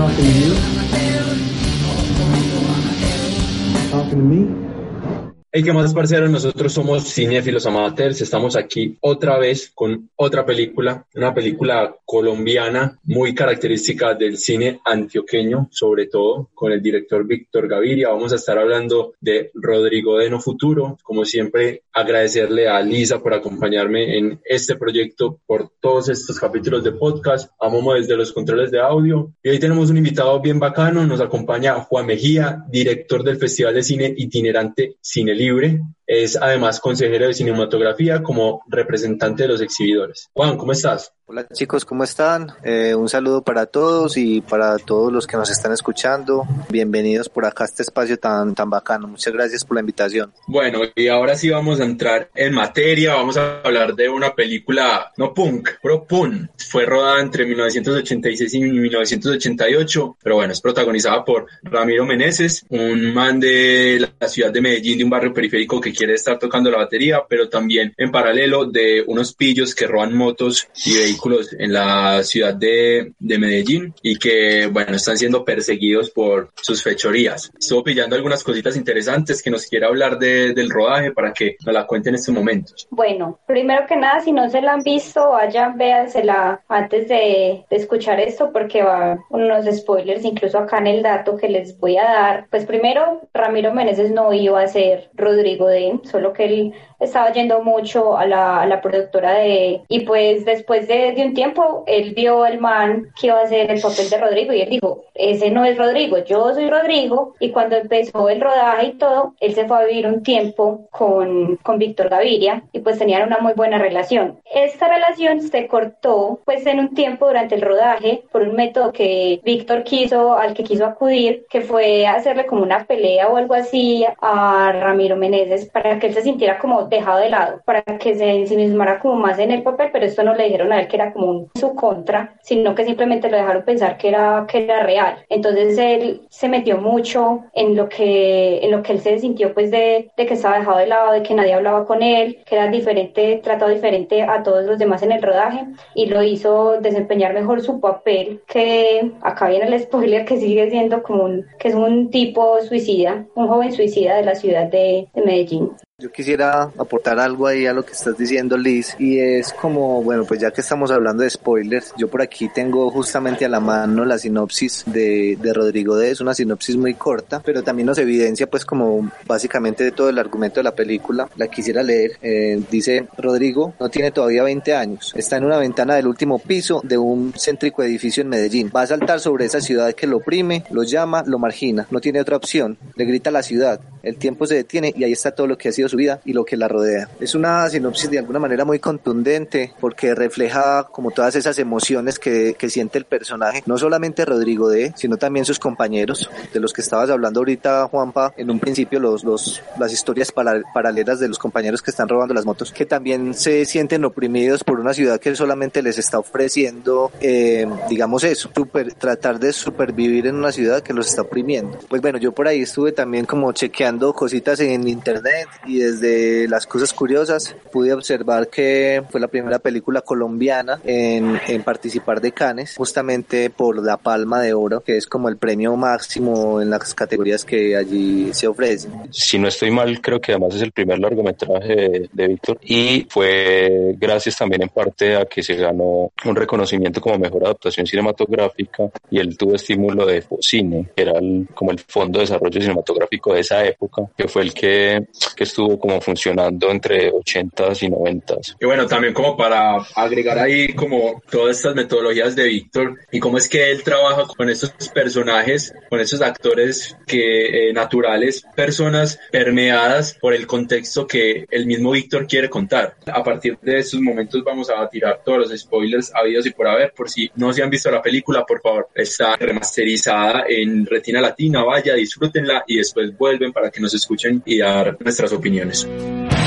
Talking to you? Talking to me? Hey, ¿qué más, parceros? Nosotros somos cinéfilos amateurs. Estamos aquí otra vez con otra película, una película colombiana muy característica del cine antioqueño, sobre todo con el director Víctor Gaviria. Vamos a estar hablando de Rodrigo de No Futuro. Como siempre, agradecerle a Lisa por acompañarme en este proyecto, por todos estos capítulos de podcast. A Momo desde los controles de audio. Y hoy tenemos un invitado bien bacano. Nos acompaña Juan Mejía, director del Festival de Cine Itinerante Cine livre. Es además consejero de cinematografía como representante de los exhibidores. Juan, ¿cómo estás? Hola chicos, ¿cómo están? Eh, un saludo para todos y para todos los que nos están escuchando. Bienvenidos por acá a este espacio tan, tan bacano. Muchas gracias por la invitación. Bueno, y ahora sí vamos a entrar en materia. Vamos a hablar de una película, no punk, pro pun. Fue rodada entre 1986 y 1988, pero bueno, es protagonizada por Ramiro Meneses, un man de la ciudad de Medellín, de un barrio periférico que quiere estar tocando la batería, pero también en paralelo de unos pillos que roban motos y vehículos en la ciudad de, de, Medellín y que, bueno, están siendo perseguidos por sus fechorías. Estuvo pillando algunas cositas interesantes que nos quiere hablar de, del rodaje para que nos la cuente en este momento. Bueno, primero que nada, si no se la han visto, vayan, véansela antes de, de escuchar esto porque va unos spoilers, incluso acá en el dato que les voy a dar. Pues primero, Ramiro Meneses no iba a ser Rodrigo Solo que él estaba yendo mucho a la, a la productora de... Y pues después de, de, un tiempo, él vio al man que iba a hacer el papel de Rodrigo y él dijo, ese no es Rodrigo, yo soy Rodrigo. Y cuando empezó el rodaje y todo, él se fue a vivir un tiempo con, con Víctor Gaviria y pues tenían una muy buena relación. Esta relación se cortó pues en un tiempo durante el rodaje por un método que Víctor quiso, al que quiso acudir, que fue hacerle como una pelea o algo así a Ramiro Meneses para que él se sintiera como dejado de lado para que se ensimismara como más en el papel, pero esto no le dijeron a él que era como un, su contra, sino que simplemente lo dejaron pensar que era, que era real. Entonces él se metió mucho en lo que, en lo que él se sintió pues de, de que estaba dejado de lado, de que nadie hablaba con él, que era diferente, tratado diferente a todos los demás en el rodaje y lo hizo desempeñar mejor su papel que acá viene el spoiler que sigue siendo como un, que es un tipo suicida, un joven suicida de la ciudad de, de Medellín. Yo quisiera aportar algo ahí a lo que estás diciendo, Liz, y es como, bueno, pues ya que estamos hablando de spoilers, yo por aquí tengo justamente a la mano la sinopsis de, de Rodrigo D. Es una sinopsis muy corta, pero también nos evidencia pues como básicamente de todo el argumento de la película. La quisiera leer. Eh, dice, Rodrigo no tiene todavía 20 años, está en una ventana del último piso de un céntrico edificio en Medellín. Va a saltar sobre esa ciudad que lo oprime, lo llama, lo margina, no tiene otra opción. Le grita a la ciudad, el tiempo se detiene y ahí está todo lo que ha sido su vida y lo que la rodea. Es una sinopsis de alguna manera muy contundente porque refleja como todas esas emociones que, que siente el personaje, no solamente Rodrigo D, sino también sus compañeros, de los que estabas hablando ahorita, Juanpa, en un principio los, los, las historias para, paralelas de los compañeros que están robando las motos, que también se sienten oprimidos por una ciudad que solamente les está ofreciendo, eh, digamos eso, tratar de supervivir en una ciudad que los está oprimiendo. Pues bueno, yo por ahí estuve también como chequeando cositas en internet y desde las cosas curiosas pude observar que fue la primera película colombiana en, en participar de Cannes, justamente por la Palma de Oro, que es como el premio máximo en las categorías que allí se ofrecen. Si no estoy mal, creo que además es el primer largometraje de, de Víctor y fue gracias también en parte a que se ganó un reconocimiento como mejor adaptación cinematográfica y él tuvo estímulo de cine, que era el, como el Fondo de Desarrollo Cinematográfico de esa época, que fue el que, que estuvo estuvo como funcionando entre 80s y 90s. Y bueno, también como para agregar ahí como todas estas metodologías de Víctor y cómo es que él trabaja con estos personajes, con estos actores que eh, naturales, personas permeadas por el contexto que el mismo Víctor quiere contar. A partir de estos momentos vamos a tirar todos los spoilers habidos y por haber, por si no se han visto la película, por favor, está remasterizada en Retina Latina, vaya, disfrútenla y después vuelven para que nos escuchen y dar nuestras opiniones. Bueno,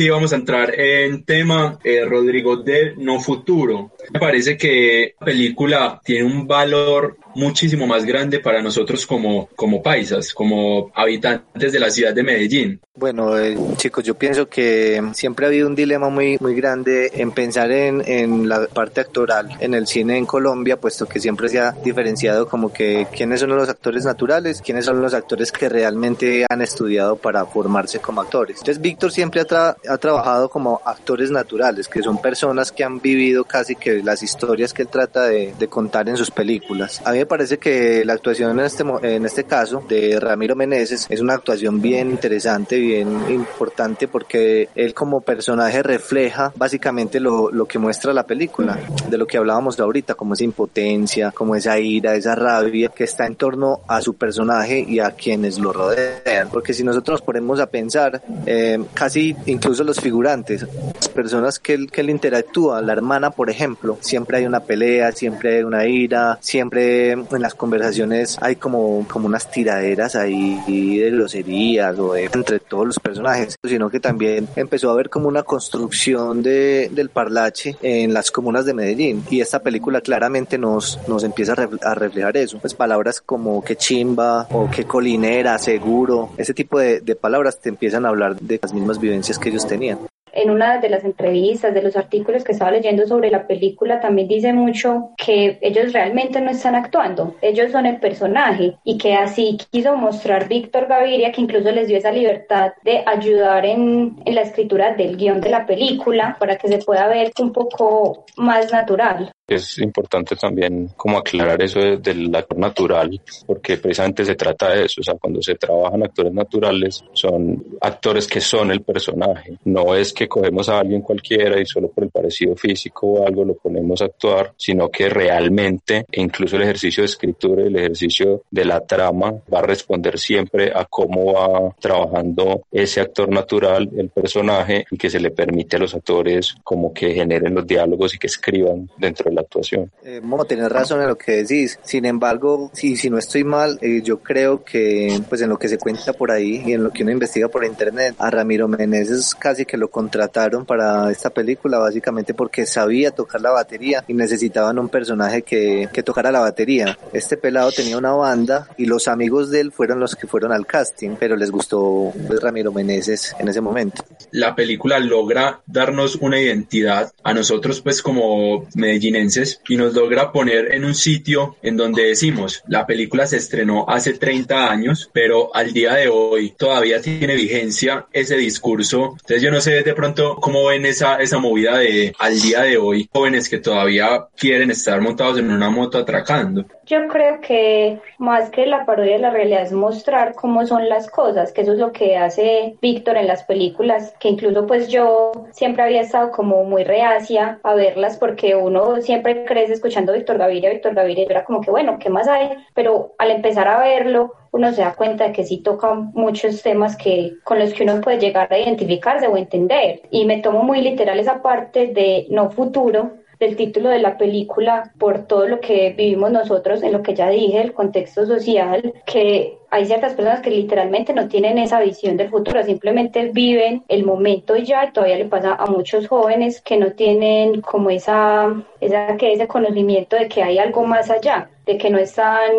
sí vamos a entrar en tema, eh, Rodrigo, de No Futuro. Me parece que la película tiene un valor muchísimo más grande para nosotros como, como paisas, como habitantes de la ciudad de Medellín. Bueno, eh, chicos, yo pienso que siempre ha habido un dilema muy, muy grande en pensar en, en la parte actoral en el cine en Colombia, puesto que siempre se ha diferenciado como que quiénes son los actores naturales, quiénes son los actores que realmente han estudiado para formarse como actores. Entonces, Víctor siempre ha, tra- ha trabajado como actores naturales, que son personas que han vivido casi que las historias que él trata de, de contar en sus películas. Parece que la actuación en este, en este caso de Ramiro Meneses es una actuación bien interesante, bien importante, porque él como personaje refleja básicamente lo, lo que muestra la película, de lo que hablábamos ahorita, como esa impotencia, como esa ira, esa rabia que está en torno a su personaje y a quienes lo rodean. Porque si nosotros nos ponemos a pensar, eh, casi incluso los figurantes, las personas que él, que él interactúa, la hermana, por ejemplo, siempre hay una pelea, siempre hay una ira, siempre en las conversaciones hay como, como unas tiraderas ahí de groserías o de, entre todos los personajes, sino que también empezó a haber como una construcción de, del parlache en las comunas de Medellín. Y esta película claramente nos, nos empieza a, a reflejar eso, pues palabras como que chimba o que colinera, seguro, ese tipo de, de palabras te empiezan a hablar de las mismas vivencias que ellos tenían. En una de las entrevistas, de los artículos que estaba leyendo sobre la película, también dice mucho que ellos realmente no están actuando, ellos son el personaje y que así quiso mostrar Víctor Gaviria, que incluso les dio esa libertad de ayudar en, la escritura del guion de la película para que se pueda ver un poco más natural. Es importante también como aclarar eso de- del actor natural, porque precisamente se trata de eso, o sea, cuando se trabajan actores naturales, son actores que son el personaje, no es que cogemos a alguien cualquiera y solo por el parecido físico o algo lo ponemos a actuar, sino que realmente, e incluso el ejercicio de escritura el ejercicio de la trama va a responder siempre a cómo va trabajando ese actor natural, el personaje, y que se le permite a los actores como que generen los diálogos y que escriban dentro de la actuación. Eh, Momo, tenés razón en lo que decís. Sin embargo, si, si no estoy mal, eh, yo creo que, pues en lo que se cuenta por ahí y en lo que uno investiga por internet, a Ramiro Meneses casi que lo contrataron para esta película, básicamente porque sabía tocar la batería y necesitaban un personaje que, que tocara la batería. Este pelado tenía una banda y los amigos de él fueron los que fueron al casting, pero les gustó pues, Ramiro Meneses en ese momento. La película logra darnos una identidad a nosotros pues como medellinenses y nos logra poner en un sitio en donde decimos la película se estrenó hace 30 años pero al día de hoy todavía tiene vigencia ese discurso. Entonces yo no sé de pronto cómo ven esa, esa movida de al día de hoy jóvenes que todavía quieren estar montados en una moto atracando Yo creo que más que la parodia de la realidad es mostrar cómo son las cosas, que eso es lo que hace Víctor en las películas, que incluso pues yo siempre había estado como muy reacia a verlas porque uno siempre crece escuchando Víctor Gaviria, Víctor Gaviria, y era como que bueno, ¿qué más hay? Pero al empezar a verlo, uno se da cuenta de que sí toca muchos temas que con los que uno puede llegar a identificarse o entender. Y me tomo muy literal esa parte de no futuro, del título de la película por todo lo que vivimos nosotros, en lo que ya dije, el contexto social, que hay ciertas personas que literalmente no tienen esa visión del futuro, simplemente viven el momento ya, y todavía le pasa a muchos jóvenes que no tienen como esa, esa que ese conocimiento de que hay algo más allá de que no están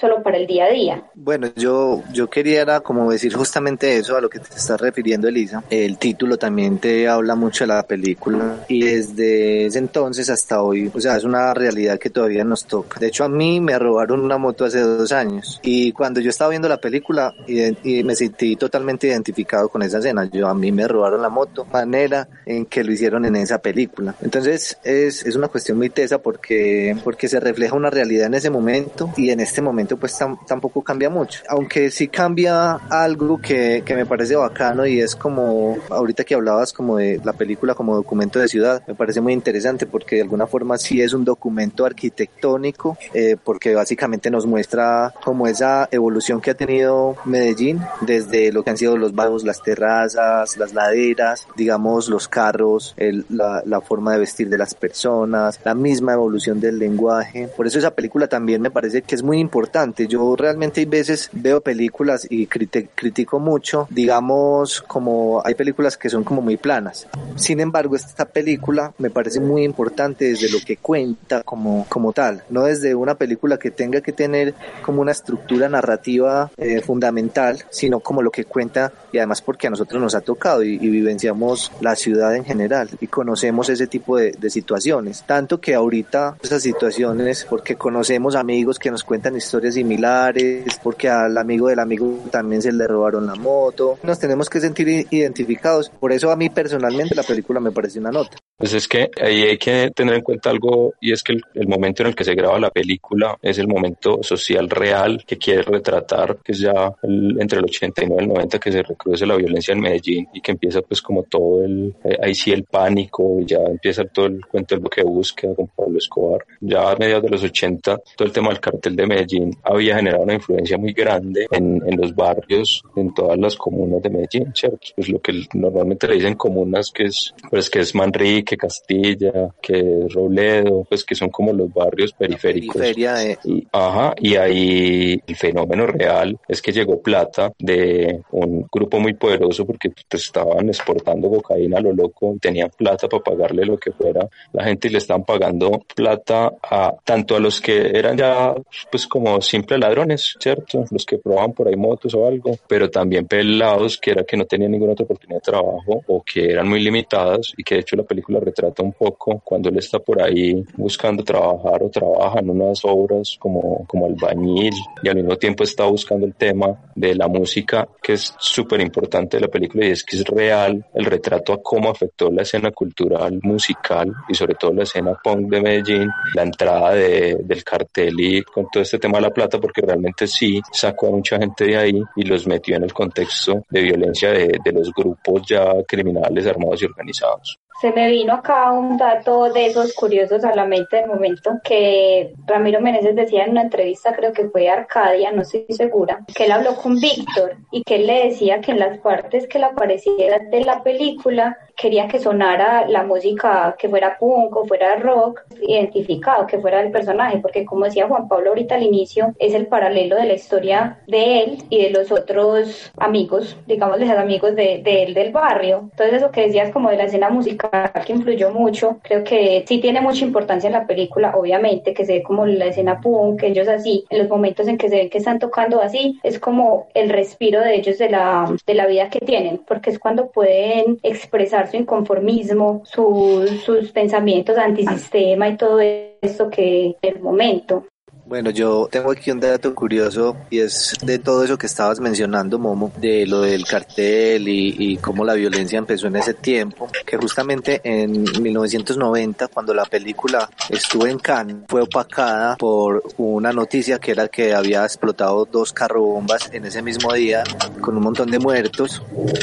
solo para el día a día. Bueno, yo, yo quería como decir justamente eso a lo que te estás refiriendo, Elisa. El título también te habla mucho de la película y desde ese entonces hasta hoy, o sea, es una realidad que todavía nos toca. De hecho, a mí me robaron una moto hace dos años y cuando yo estaba viendo la película y, me sentí totalmente identificado con esa escena. Yo a mí me robaron la moto, manera en que lo hicieron en esa película. Entonces es, es una cuestión muy tesa porque, porque se refleja una realidad en ese momento y en este momento pues tampoco cambia mucho. Aunque sí cambia algo que, que me parece bacano y es como ahorita que hablabas como de la película como documento de ciudad, me parece muy interesante porque de alguna forma sí es un documento arquitectónico eh, porque básicamente nos muestra como esa evolución que ha tenido Medellín desde lo que han sido los bajos, las terrazas, las laderas, digamos los carros, el, la, la forma de vestir de las personas, la misma evolución del lenguaje. Por eso esa película también me parece que es muy importante. Yo realmente hay veces veo películas y critico mucho, digamos, como hay películas que son como muy planas. Sin embargo, esta película me parece muy importante desde lo que cuenta como, como tal, no desde una película que tenga que tener como una estructura narrativa eh, fundamental, sino como lo que cuenta y además porque a nosotros nos ha tocado y, vivenciamos la ciudad en general y conocemos ese tipo de, de situaciones. Tanto que ahorita esas situaciones, porque conocemos amigos que nos cuentan historias similares, porque al amigo del amigo también se le robaron la moto. Nos tenemos que sentir identificados. Por eso a mí personalmente la película me parece una nota. Pues es que ahí hay que tener en cuenta algo y es que el, momento en el que se graba la película es el momento social real que quiere retratar, que es ya entre el 89 y el 90 que se recrudece la violencia en Medellín y que empieza pues como todo el, eh, ahí sí el pánico, ya empieza todo el cuento del que búsqueda con Pablo Escobar. Ya a mediados de los 80 todo el tema del cartel de Medellín había generado una influencia muy grande en, en los barrios, en todas las comunas de Medellín, ¿cierto? Pues lo que normalmente le dicen comunas que es, pues que es Manrique, Castilla, que Robledo, pues que son como los barrios periféricos. Y, ajá, y ahí el fenómeno real es que llegó plata de un grupo muy poderoso porque pues, estaban exportando cocaína a lo loco, tenían plata para pagarle lo que fuera la gente y le estaban pagando plata a tanto a los que eran ya pues como simples ladrones, ¿cierto? Los que probaban por ahí motos o algo, pero también pelados que era que no tenían ninguna otra oportunidad de trabajo o que eran muy limitadas y que de hecho la película retrata un poco cuando él está por ahí buscando trabajar o trabaja en unas obras como, como albañil y al mismo tiempo está buscando el tema de la música que es súper importante de la película y es que es real el retrato a cómo afectó la escena cultural, musical y sobre todo la escena punk de Medellín, la entrada de, del cartel y con todo este tema de la plata, porque realmente sí sacó a mucha gente de ahí y los metió en el contexto de violencia de, de los grupos ya criminales armados y organizados. Se me vino acá un dato de esos curiosos a la mente del momento que Ramiro Meneses decía en una entrevista, creo que fue Arcadia, no estoy segura, que él habló con Víctor y que él le decía que en las partes que le apareciera de la película quería que sonara la música que fuera punk o fuera rock identificado, que fuera el personaje, porque como decía Juan Pablo ahorita al inicio, es el paralelo de la historia de él y de los otros amigos, digamos, los amigos de, de él del barrio. Entonces eso que decías como de la escena musical que influyó mucho, creo que sí tiene mucha importancia en la película, obviamente, que se ve como la escena punk, ellos así, en los momentos en que se ven que están tocando así, es como el respiro de ellos de la, de la vida que tienen, porque es cuando pueden expresar su inconformismo, sus pensamientos antisistema y todo eso que en el momento. Bueno, yo tengo aquí un dato curioso y es de todo eso que estabas mencionando, Momo, de lo del cartel y, y, cómo la violencia empezó en ese tiempo, que justamente en 1990, cuando la película estuvo en Cannes, fue opacada por una noticia que era que había explotado dos carrobombas en ese mismo día con un montón de muertos.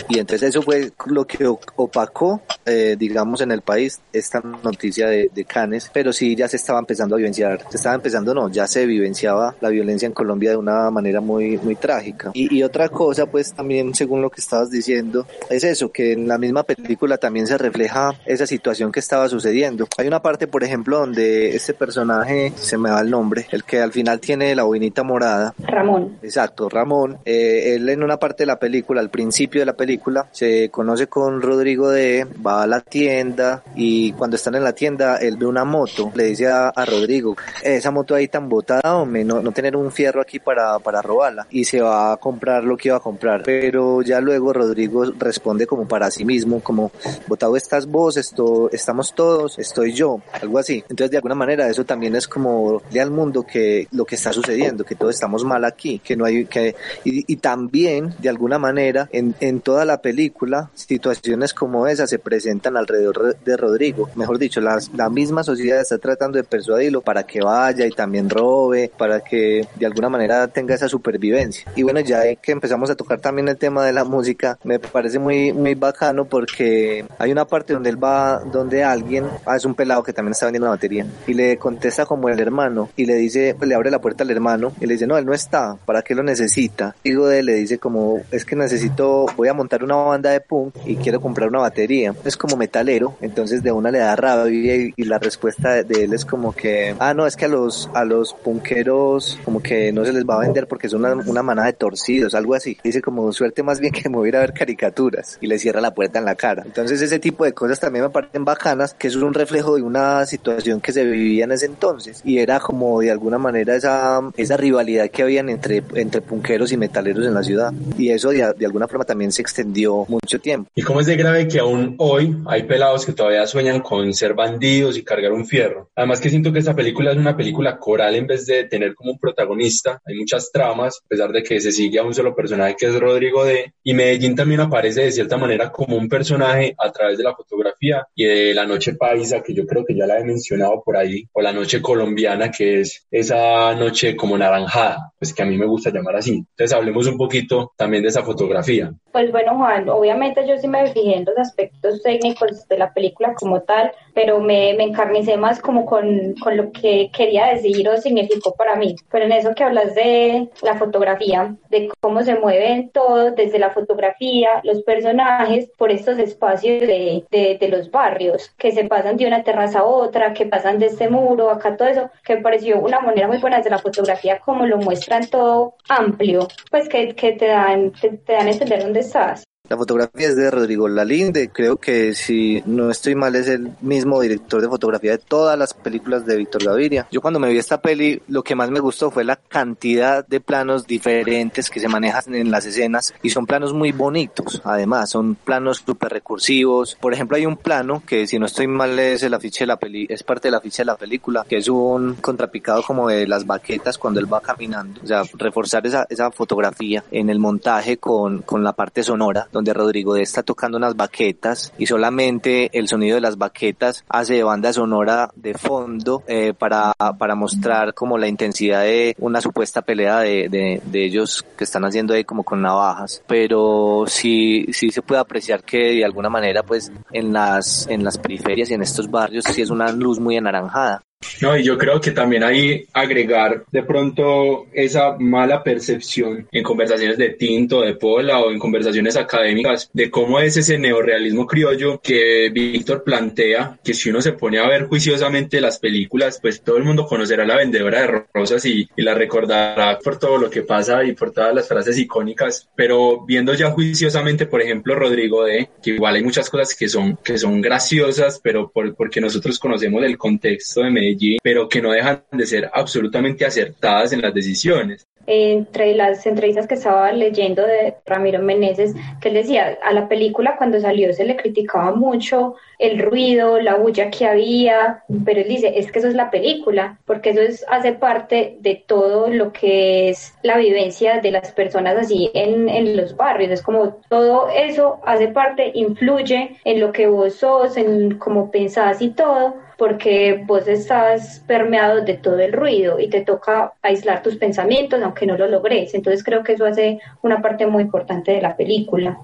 Y entonces eso fue lo que opacó, eh, digamos, en el país esta noticia de, de Cannes, pero sí ya se estaba empezando a vivenciar, se estaba empezando, no, ya se se vivenciaba la violencia en Colombia de una manera muy, muy trágica. Y, y otra cosa, pues también, según lo que estabas diciendo, es eso, que en la misma película también se refleja esa situación que estaba sucediendo. Hay una parte, por ejemplo, donde este personaje, se me va el nombre, el que al final tiene la boinita morada. Ramón. Exacto, Ramón. Eh, él en una parte de la película, al principio de la película, se conoce con Rodrigo de, va a la tienda y cuando están en la tienda, él ve una moto, le dice a, a Rodrigo, esa moto ahí tan botada, no, no tener un fierro aquí para, para robarla. Y se va a comprar lo que iba a comprar. Pero ya luego Rodrigo responde como para sí mismo, como, botado estás vos, esto, estamos todos, estoy yo, algo así. Entonces, de alguna manera, eso también es como de al mundo que lo que está sucediendo, que todos estamos mal aquí, que no hay, que, y, y también, de alguna manera, en, en toda la película, situaciones como esa se presentan alrededor de Rodrigo. Mejor dicho, la, la misma sociedad está tratando de persuadirlo para que vaya y también robe, para que de alguna manera tenga esa supervivencia. Y bueno, ya que empezamos a tocar también el tema de la música, me parece muy, muy bacano porque hay una parte donde él va, donde alguien, ah, es un pelado que también está vendiendo la batería, y le contesta como el hermano, y le dice, pues le abre la puerta al hermano, y le dice, no, él no está, ¿para qué lo necesita? Digo de le dice como, es que necesito, voy a montar una banda de punk y quiero comprar una batería. Es como metalero, entonces de una le da rabia y, y la respuesta de él es como que, ah, no, es que a los, a los punqueros como que no se les va a vender porque son una, una manada de torcidos, algo así. Dice como, suerte más bien que me voy a ir a ver caricaturas y le cierra la puerta en la cara. Entonces ese tipo de cosas también me parecen bacanas, que eso es un reflejo de una situación que se vivía en ese entonces y era como de alguna manera esa, esa rivalidad que habían entre, entre punqueros y metaleros en la ciudad. Y eso de, de alguna forma también se extendió mucho tiempo. ¿Y cómo es de grave que aún hoy hay pelados que todavía sueñan con ser bandidos y cargar un fierro? Además que siento que esta película es una película coral en vez de tener como un protagonista. Hay muchas tramas, a pesar de que se sigue a un solo personaje que es Rodrigo D. Y Medellín también aparece de cierta manera como un personaje a través de la fotografía y de la noche paisa, que yo creo que ya la he mencionado por ahí, o la noche colombiana, que es esa noche como naranjada, pues que a mí me gusta llamar así. Entonces hablemos un poquito también de esa fotografía. Pues bueno, Juan, obviamente yo sí me fijé en los aspectos técnicos de la película como tal, pero me, me encarnicé más como con, con lo que quería decir o significó para mí. Pero en eso que hablas de la fotografía, de cómo se mueve todo desde la fotografía, los personajes, por estos espacios de, de, de los barrios, que se pasan de una terraza a otra, que pasan de este muro, acá todo eso, que me pareció una manera muy buena desde la fotografía, como lo muestran todo amplio, pues que, que te dan, te, te dan a entender dónde estás. La fotografía es de Rodrigo Lalinde, creo que si no estoy mal es el mismo director de fotografía de todas las películas de Víctor Gaviria. Yo cuando me vi esta peli lo que más me gustó fue la cantidad de planos diferentes que se manejan en las escenas y son planos muy bonitos, además son planos súper recursivos. Por ejemplo hay un plano que si no estoy mal es el afiche de la peli, es parte del afiche de la película, que es un contrapicado como de las baquetas cuando él va caminando, o sea, reforzar esa, esa fotografía en el montaje con, con la parte sonora donde Rodrigo está tocando unas baquetas y solamente el sonido de las baquetas hace de banda sonora de fondo eh, para, para mostrar como la intensidad de una supuesta pelea de, de, de, ellos que están haciendo ahí como con navajas. Pero sí, sí se puede apreciar que de alguna manera pues en las, en las periferias y en estos barrios sí es una luz muy anaranjada. No, y yo creo que también hay agregar de pronto esa mala percepción en conversaciones de tinto, de pola o en conversaciones académicas de cómo es ese neorealismo criollo que Víctor plantea, que si uno se pone a ver juiciosamente las películas, pues todo el mundo conocerá la vendedora de rosas y, y la recordará por todo lo que pasa y por todas las frases icónicas, pero viendo ya juiciosamente, por ejemplo, Rodrigo D, que igual hay muchas cosas que son, que son graciosas, pero por, porque nosotros conocemos el contexto de Medellín pero que no dejan de ser absolutamente acertadas en las decisiones. Entre las entrevistas que estaba leyendo de Ramiro Meneses, que él decía, a la película cuando salió se le criticaba mucho el ruido, la bulla que había, pero él dice, es que eso es la película, porque eso es, hace parte de todo lo que es la vivencia de las personas así en, en los barrios, es como todo eso hace parte, influye en lo que vos sos, en cómo pensás y todo, porque vos estás permeado de todo el ruido y te toca aislar tus pensamientos aunque no lo logres. Entonces creo que eso hace una parte muy importante de la película.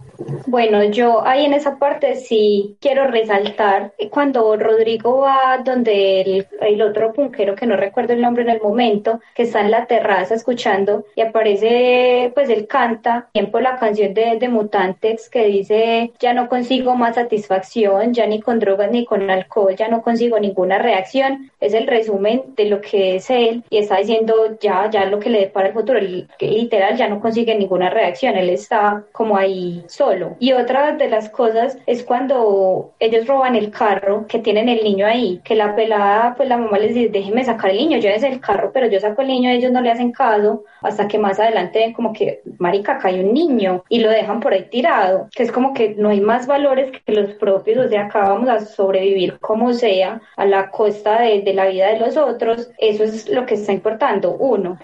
Bueno, yo ahí en esa parte sí quiero resaltar cuando Rodrigo va donde el, el otro punquero, que no recuerdo el nombre en el momento, que está en la terraza escuchando y aparece, pues él canta, tiempo la canción de, de Mutantex que dice, ya no consigo más satisfacción, ya ni con drogas ni con alcohol, ya no consigo ninguna reacción. Es el resumen de lo que es él y está diciendo ya, ya lo que le depara el futuro, literal ya no consigue ninguna reacción, él está como ahí solo. Y otra de las cosas es cuando ellos roban el carro que tienen el niño ahí, que la pelada, pues la mamá les dice, déjeme sacar el niño, llévense el carro, pero yo saco el niño, ellos no le hacen caso, hasta que más adelante ven como que, marica, acá hay un niño, y lo dejan por ahí tirado, que es como que no hay más valores que los propios, o sea, acá vamos a sobrevivir como sea, a la costa de, de la vida de los otros, eso es lo que está importando, uno.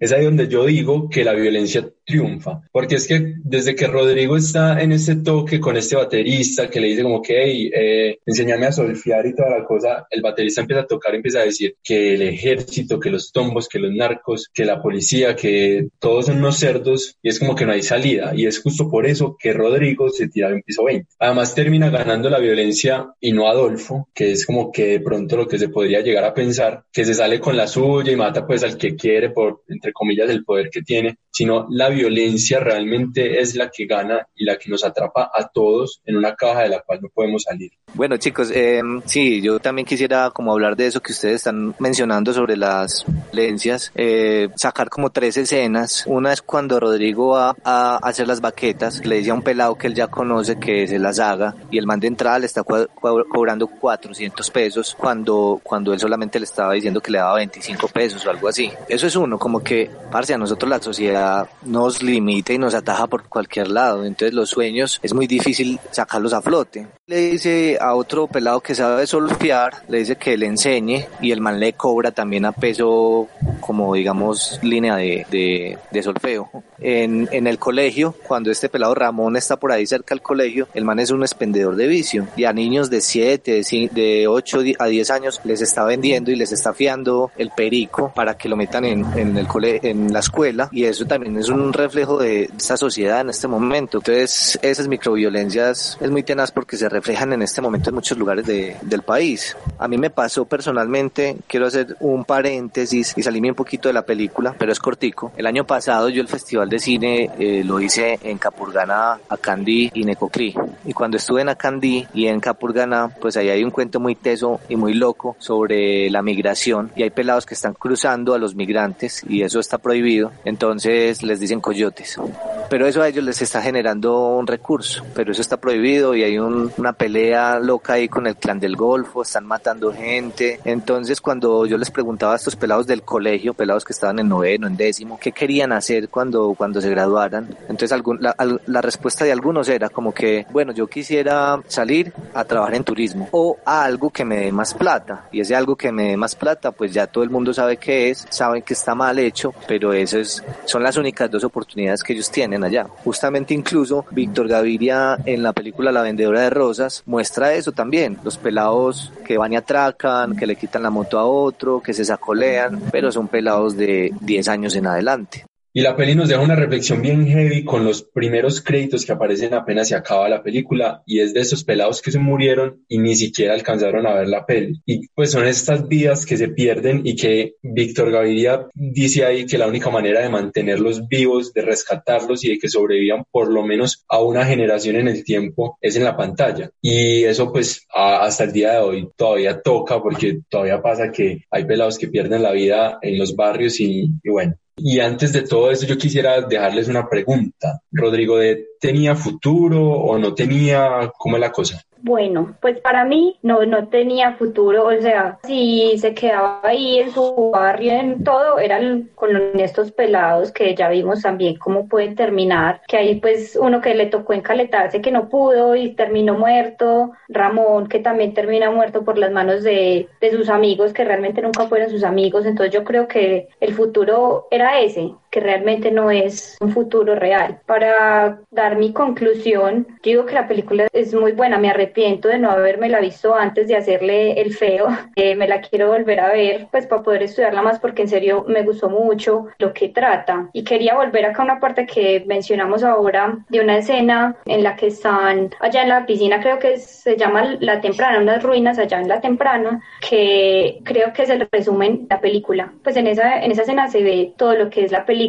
Es ahí donde yo digo que la violencia triunfa, porque es que desde que Rodrigo está en ese toque con este baterista que le dice como que, hey, eh, enséñame a solfear y toda la cosa, el baterista empieza a tocar, empieza a decir que el ejército, que los tombos, que los narcos, que la policía, que todos son unos cerdos y es como que no hay salida y es justo por eso que Rodrigo se tira en piso 20. Además termina ganando la violencia y no Adolfo, que es como que de pronto lo que se podría llegar a pensar, que se sale con la suya y mata pues al que quiere por, entre comillas, el poder que tiene, sino la violencia realmente es la que gana y la que nos atrapa a todos en una caja de la cual no podemos salir. Bueno chicos, eh, sí, yo también quisiera como hablar de eso que ustedes están mencionando sobre las violencias, eh, sacar como tres escenas. Una es cuando Rodrigo va a hacer las baquetas, le dice a un pelado que él ya conoce que se las haga y el man de entrada le está cobrando 400 pesos cuando, cuando él solamente le estaba diciendo que le daba 25 pesos o algo así. Eso es uno, como que, parce, a nosotros la sociedad no limita y nos ataja por cualquier lado. Entonces los sueños es muy difícil sacarlos a flote. Le dice a otro pelado que sabe solfear, le dice que le enseñe y el man le cobra también a peso como digamos línea de, de, de solfeo. En, en, el colegio, cuando este pelado Ramón está por ahí cerca del colegio, el man es un expendedor de vicio y a niños de 7, de 8 a 10 años les está vendiendo y les está fiando el perico para que lo metan en, en, el en la escuela y eso también es un reflejo de esta sociedad en este momento. Entonces, esas microviolencias es muy tenaz porque se reflejan en este momento en muchos lugares de, del país. A mí me pasó personalmente, quiero hacer un paréntesis y salirme un poquito de la película, pero es cortico. El año pasado yo el festival de cine eh, lo hice en Capurgana, Acandí y Necoclí. Y cuando estuve en Acandí y en Capurgana, pues ahí hay un cuento muy teso y muy loco sobre la migración y hay pelados que están cruzando a los migrantes y eso está prohibido. Entonces les dicen coyotes. Pero eso a ellos les está generando un recurso, pero eso está prohibido y hay una pelea loca ahí con el clan del Golfo, están matando gente. Entonces cuando yo les preguntaba a estos pelados del colegio, pelados que estaban en noveno, en décimo, qué querían hacer cuando, cuando se graduaran, entonces algún, la, la respuesta de algunos era como que, bueno, yo quisiera salir a trabajar en turismo o a algo que me dé más plata. Y ese algo que me dé más plata, pues ya todo el mundo sabe qué es, saben que está mal hecho, pero eso es, son las únicas dos oportunidades que ellos tienen allá. Justamente incluso Víctor Gaviria en la película La vendedora de rosas muestra eso también, los pelados que van y atracan, que le quitan la moto a otro, que se sacolean, pero son pelados de 10 años en adelante. Y la peli nos deja una reflexión bien heavy con los primeros créditos que aparecen apenas se acaba la película y es de esos pelados que se murieron y ni siquiera alcanzaron a ver la peli. Y pues son estas vidas que se pierden y que Víctor Gaviria dice ahí que la única manera de mantenerlos vivos, de rescatarlos y de que sobrevivan por lo menos a una generación en el tiempo es en la pantalla. Y eso pues hasta el día de hoy todavía toca porque todavía pasa que hay pelados que pierden la vida en los barrios y, y bueno, y antes de todo eso, yo quisiera dejarles una pregunta. Rodrigo, ¿tenía futuro o no tenía? ¿Cómo es la cosa? Bueno, pues para mí no, no tenía futuro, o sea, si se quedaba ahí en su barrio, en todo, eran con estos pelados que ya vimos también cómo pueden terminar, que ahí pues uno que le tocó encaletarse que no pudo y terminó muerto, Ramón que también termina muerto por las manos de, de sus amigos que realmente nunca fueron sus amigos, entonces yo creo que el futuro era ese, que realmente no es un futuro real. Para dar mi conclusión, digo que la película es muy buena, me arrepiento de no haberme la visto antes de hacerle el feo, eh, me la quiero volver a ver pues para poder estudiarla más porque en serio me gustó mucho lo que trata y quería volver acá a una parte que mencionamos ahora de una escena en la que están allá en la piscina, creo que se llama La Temprana, unas ruinas allá en La Temprana, que creo que es el resumen de la película. Pues en esa, en esa escena se ve todo lo que es la película,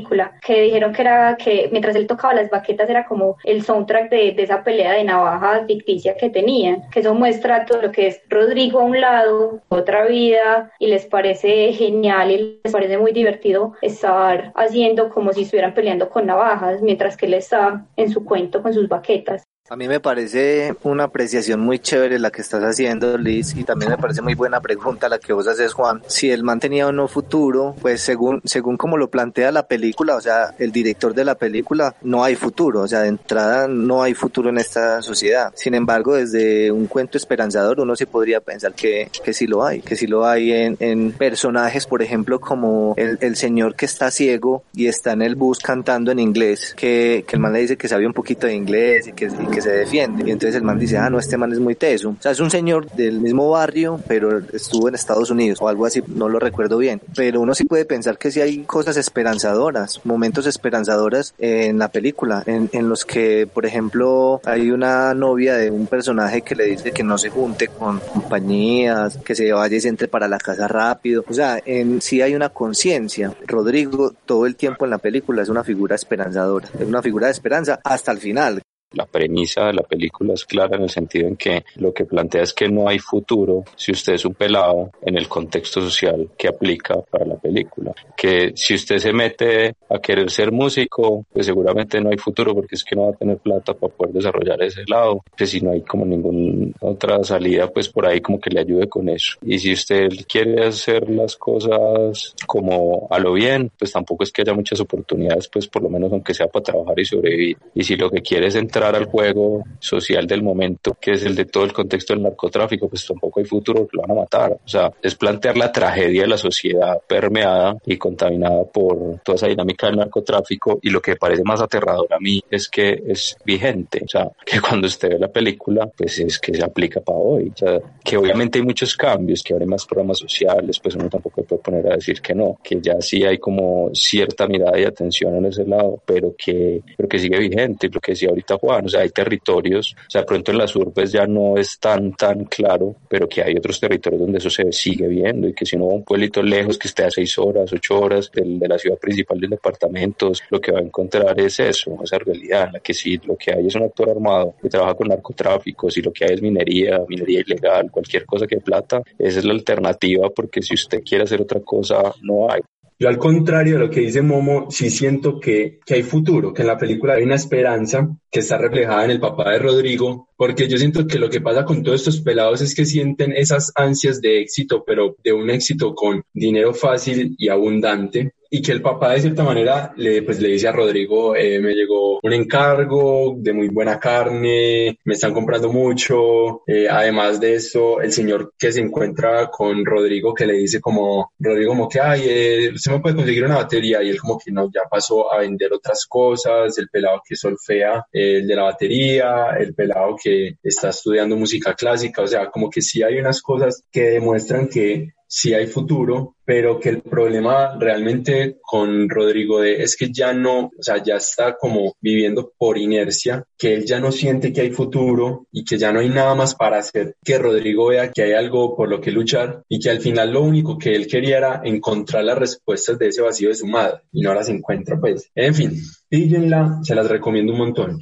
que dijeron que era que mientras él tocaba las baquetas era como el soundtrack de, de esa pelea de navajas ficticia que tenían, que eso muestra todo lo que es Rodrigo a un lado, otra vida, y les parece genial y les parece muy divertido estar haciendo como si estuvieran peleando con navajas, mientras que él está en su cuento con sus baquetas. A mí me parece una apreciación muy chévere la que estás haciendo, Liz, y también me parece muy buena pregunta la que vos haces, Juan. Si el man tenía o no futuro, pues según, según como lo plantea la película, o sea, el director de la película, no hay futuro, o sea, de entrada no hay futuro en esta sociedad. Sin embargo, desde un cuento esperanzador, uno sí podría pensar que, que sí lo hay, que sí lo hay en, en personajes, por ejemplo, como el, el señor que está ciego y está en el bus cantando en inglés, que, que el man le dice que sabe un poquito de inglés y que, y que se defiende. Y entonces el man dice, ah, no, este man es muy teso. O sea, es un señor del mismo barrio, pero estuvo en Estados Unidos o algo así, no lo recuerdo bien. Pero uno sí puede pensar que sí hay cosas esperanzadoras, momentos esperanzadoras en la película, en, en los que, por ejemplo, hay una novia de un personaje que le dice que no se junte con compañías, que se vaya y se entre para la casa rápido. O sea, en sí hay una conciencia. Rodrigo todo el tiempo en la película es una figura esperanzadora, es una figura de esperanza hasta el final. La premisa de la película es clara en el sentido en que lo que plantea es que no hay futuro si usted es un pelado en el contexto social que aplica para la película. Que si usted se mete a querer ser músico, pues seguramente no hay futuro porque es que no va a tener plata para poder desarrollar ese lado. Que si no hay como ninguna otra salida, pues por ahí como que le ayude con eso. Y si usted quiere hacer las cosas como a lo bien, pues tampoco es que haya muchas oportunidades, pues por lo menos aunque sea para trabajar y sobrevivir. Y si lo que quiere es entrar al juego social del momento, que es el de todo el contexto del narcotráfico, pues tampoco hay futuro que lo van a matar. O sea, es plantear la tragedia de la sociedad permeada y contaminada por toda esa dinámica del narcotráfico y lo que parece más aterrador a mí es que es vigente. O sea, que cuando usted ve la película, pues es que se aplica para hoy. O sea, que obviamente hay muchos cambios, que habrá más programas sociales, pues uno tampoco puede poner a decir que no, que ya sí hay como cierta mirada y atención en ese lado, pero que, pero que sigue vigente. Lo que decía ahorita Juan, o sea, hay territorios, o sea, pronto en las urbes ya no es tan, tan claro, pero que hay otros territorios donde eso se sigue viendo y que si uno va a un pueblito lejos que esté a seis horas, ocho horas del, de la ciudad principal del departamento, lo que va a encontrar es eso, esa realidad en la que sí, lo que hay es un actor armado que trabaja con narcotráfico, si lo que hay es minería, minería ilegal, cualquier cosa que plata, esa es la alternativa porque si usted quiere hacer otra cosa, no hay. Yo al contrario de lo que dice Momo, sí siento que, que hay futuro, que en la película hay una esperanza que está reflejada en el papá de Rodrigo, porque yo siento que lo que pasa con todos estos pelados es que sienten esas ansias de éxito, pero de un éxito con dinero fácil y abundante, y que el papá de cierta manera le, pues, le dice a Rodrigo, eh, me llegó un encargo de muy buena carne, me están comprando mucho, eh, además de eso, el señor que se encuentra con Rodrigo que le dice como, Rodrigo como que, ay, eh, usted me puede conseguir una batería y él como que no, ya pasó a vender otras cosas, el pelado que solfea, el de la batería, el pelado que está estudiando música clásica, o sea, como que sí hay unas cosas que demuestran que sí hay futuro, pero que el problema realmente con Rodrigo de es que ya no, o sea, ya está como viviendo por inercia, que él ya no siente que hay futuro y que ya no hay nada más para hacer, que Rodrigo vea que hay algo por lo que luchar y que al final lo único que él quería era encontrar las respuestas de ese vacío de su madre y no las encuentra pues. En fin, píllenla, se las recomiendo un montón.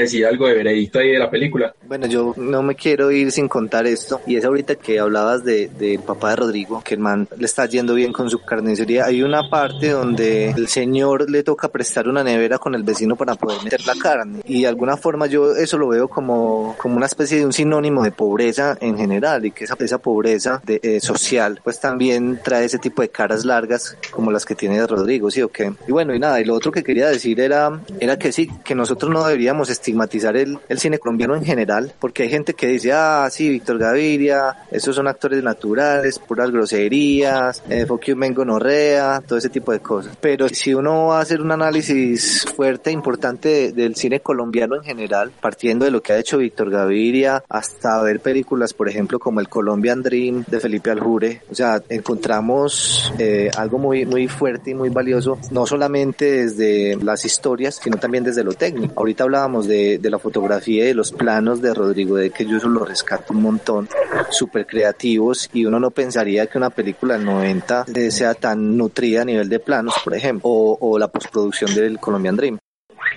Decir algo de veredicto ahí de la película. Bueno, yo no me quiero ir sin contar esto. Y es ahorita que hablabas del de, papá de Rodrigo, que el man le está yendo bien con su carnicería. Hay una parte donde el señor le toca prestar una nevera con el vecino para poder meter la carne. Y de alguna forma yo eso lo veo como, como una especie de un sinónimo de pobreza en general y que esa, esa pobreza de, eh, social pues también trae ese tipo de caras largas como las que tiene Rodrigo, ¿sí o qué? Y bueno, y nada, y lo otro que quería decir era, era que sí, que nosotros no deberíamos estigmatizar el, el cine colombiano en general, porque hay gente que dice, ah, sí, Víctor Gaviria, esos son actores naturales, puras groserías, eh, Mengo Norrea, todo ese tipo de cosas. Pero si uno va a hacer un análisis fuerte, importante del cine colombiano en general, partiendo de lo que ha hecho Víctor Gaviria, hasta ver películas, por ejemplo, como el Colombian Dream de Felipe Aljure, o sea, encontramos eh, algo muy, muy fuerte y muy valioso, no solamente desde las historias, sino también desde lo técnico. Ahorita hablábamos de, de la fotografía y de los planos de Rodrigo, de que yo eso lo rescato un montón, súper creativos, y uno no pensaría que una película del 90 sea tan nutrida a nivel de planos, por ejemplo, o, o la postproducción del Colombian Dream.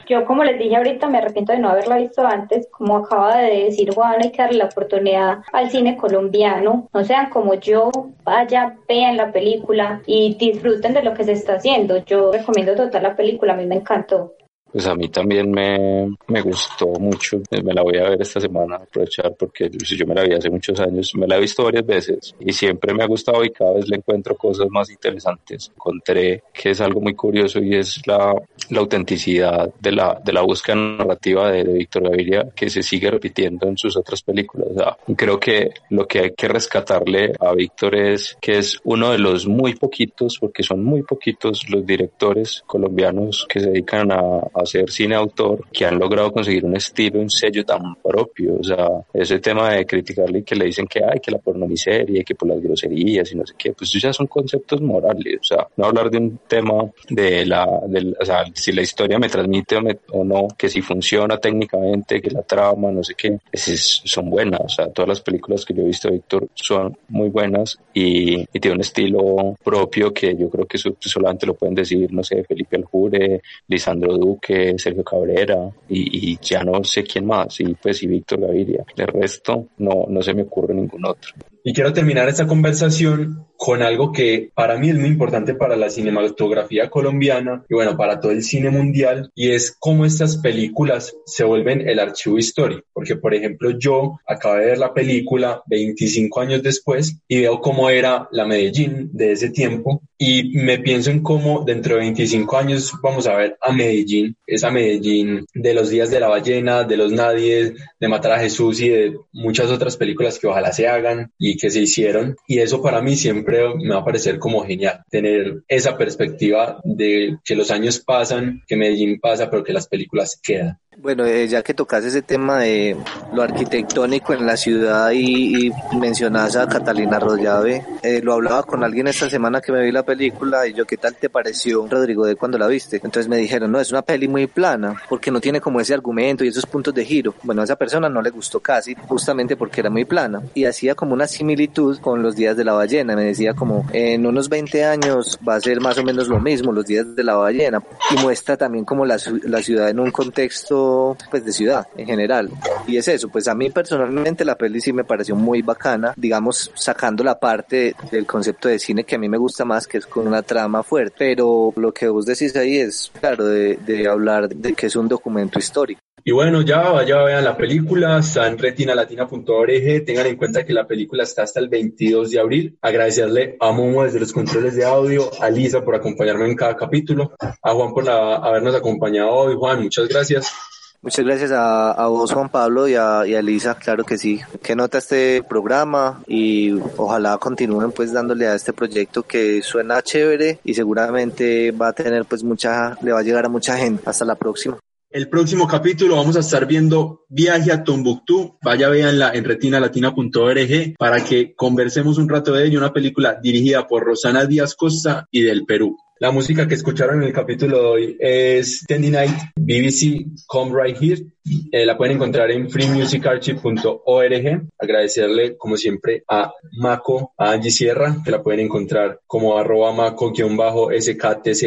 Yo, como les dije ahorita, me arrepiento de no haberla visto antes. Como acaba de decir Juan, hay que darle la oportunidad al cine colombiano. No sean como yo, vaya, vean la película y disfruten de lo que se está haciendo. Yo recomiendo total la película, a mí me encantó. Pues a mí también me, me gustó mucho. Me la voy a ver esta semana, aprovechar porque yo me la vi hace muchos años, me la he visto varias veces y siempre me ha gustado y cada vez le encuentro cosas más interesantes. Encontré que es algo muy curioso y es la, la autenticidad de la, de la búsqueda narrativa de, de Víctor Gaviria que se sigue repitiendo en sus otras películas. O sea, creo que lo que hay que rescatarle a Víctor es que es uno de los muy poquitos, porque son muy poquitos los directores colombianos que se dedican a hacer cine autor que han logrado conseguir un estilo, un sello tan propio. O sea, ese tema de criticarle que le dicen que hay que la pornomiseria, que por las groserías y no sé qué, pues ya son conceptos morales. O sea, no hablar de un tema de la, del, o sea, si la historia me transmite o, no, que si funciona técnicamente, que la trama, no sé qué, es, son buenas. O sea, todas las películas que yo he visto de Víctor son muy buenas y, y tiene un estilo propio que yo creo que solamente lo pueden decir, no sé, Felipe Aljure, Lisandro Duque, Sergio Cabrera y, ya no sé quién más, y pues y Víctor Gaviria. El resto no, no se me ocurre ningún otro. Y quiero terminar esta conversación con algo que para mí es muy importante para la cinematografía colombiana y bueno, para todo el cine mundial, y es cómo estas películas se vuelven el archivo histórico. Porque, por ejemplo, yo acabé de ver la película 25 años después y veo cómo era la Medellín de ese tiempo y me pienso en cómo dentro de 25 años vamos a ver a Medellín, esa Medellín de los días de la ballena, de los nadies, de Matar a Jesús y de muchas otras películas que ojalá se hagan y que se hicieron. Y eso para mí siempre me va a parecer como genial, tener esa perspectiva de que los años pasan, que Medellín pasa, pero que las películas quedan. Bueno, eh, ya que tocas ese tema de lo arquitectónico en la ciudad y, y mencionas a Catalina Rollave, eh, lo hablaba con alguien esta semana que me vi la película y yo, ¿qué tal te pareció, Rodrigo, de cuando la viste? Entonces me dijeron, no, es una peli muy plana, porque no tiene como ese argumento y esos puntos de giro. Bueno, a esa persona no le gustó casi, justamente porque era muy plana. Y hacía como una similitud con los días de la ballena. Me decía como, en unos 20 años va a ser más o menos lo mismo, los días de la ballena. Y muestra también como la, la ciudad en un contexto pues de ciudad en general. Y es eso, pues a mí personalmente la peli sí me pareció muy bacana, digamos sacando la parte del concepto de cine que a mí me gusta más, que es con una trama fuerte. Pero lo que vos decís ahí es, claro, de, de hablar de que es un documento histórico. Y bueno, ya vaya, vean la película, está en retinalatina.org. Tengan en cuenta que la película está hasta el 22 de abril. Agradecerle a Momo desde los controles de audio, a Lisa por acompañarme en cada capítulo, a Juan por habernos acompañado hoy. Juan, muchas gracias. Muchas gracias a, a vos, Juan Pablo, y a, y a, Lisa, claro que sí. Que nota este programa y ojalá continúen pues dándole a este proyecto que suena chévere y seguramente va a tener pues mucha, le va a llegar a mucha gente. Hasta la próxima. El próximo capítulo vamos a estar viendo Viaje a Tombuctú. Vaya, véanla en retinalatina.org para que conversemos un rato de ello. Una película dirigida por Rosana Díaz Costa y del Perú. La música que escucharon en el capítulo de hoy es Tendy Night, BBC Come Right Here. eh, la pueden encontrar en freemusicarchive.org. Agradecerle, como siempre, a Maco, a Angie Sierra, que la pueden encontrar como arroba maco-sktch.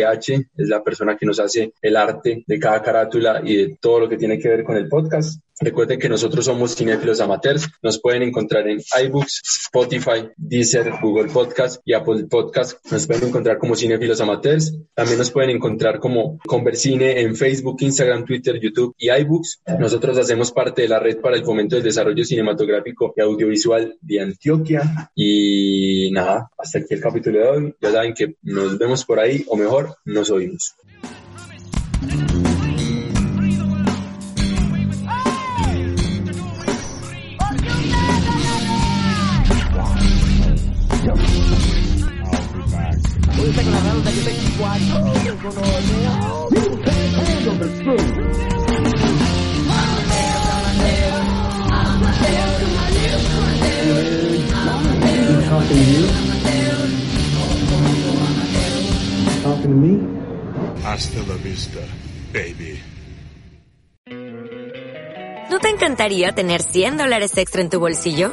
Es la persona que nos hace el arte de cada carátula y de todo lo que tiene que ver con el podcast. Recuerden que nosotros somos cinéfilos amateurs. Nos pueden encontrar en iBooks, Spotify, Deezer, Google Podcast y Apple Podcast. Nos pueden encontrar como cinéfilos amateurs. También nos pueden encontrar como Conversine en Facebook, Instagram, Twitter, YouTube y iBooks. Nosotros hacemos parte de la red para el fomento del desarrollo cinematográfico y audiovisual de Antioquia. Y nada, hasta aquí el capítulo de hoy. Ya saben que nos vemos por ahí o mejor, nos oímos. To me? Hasta la vista, baby. ¿No te encantaría tener 100 dólares extra en tu bolsillo?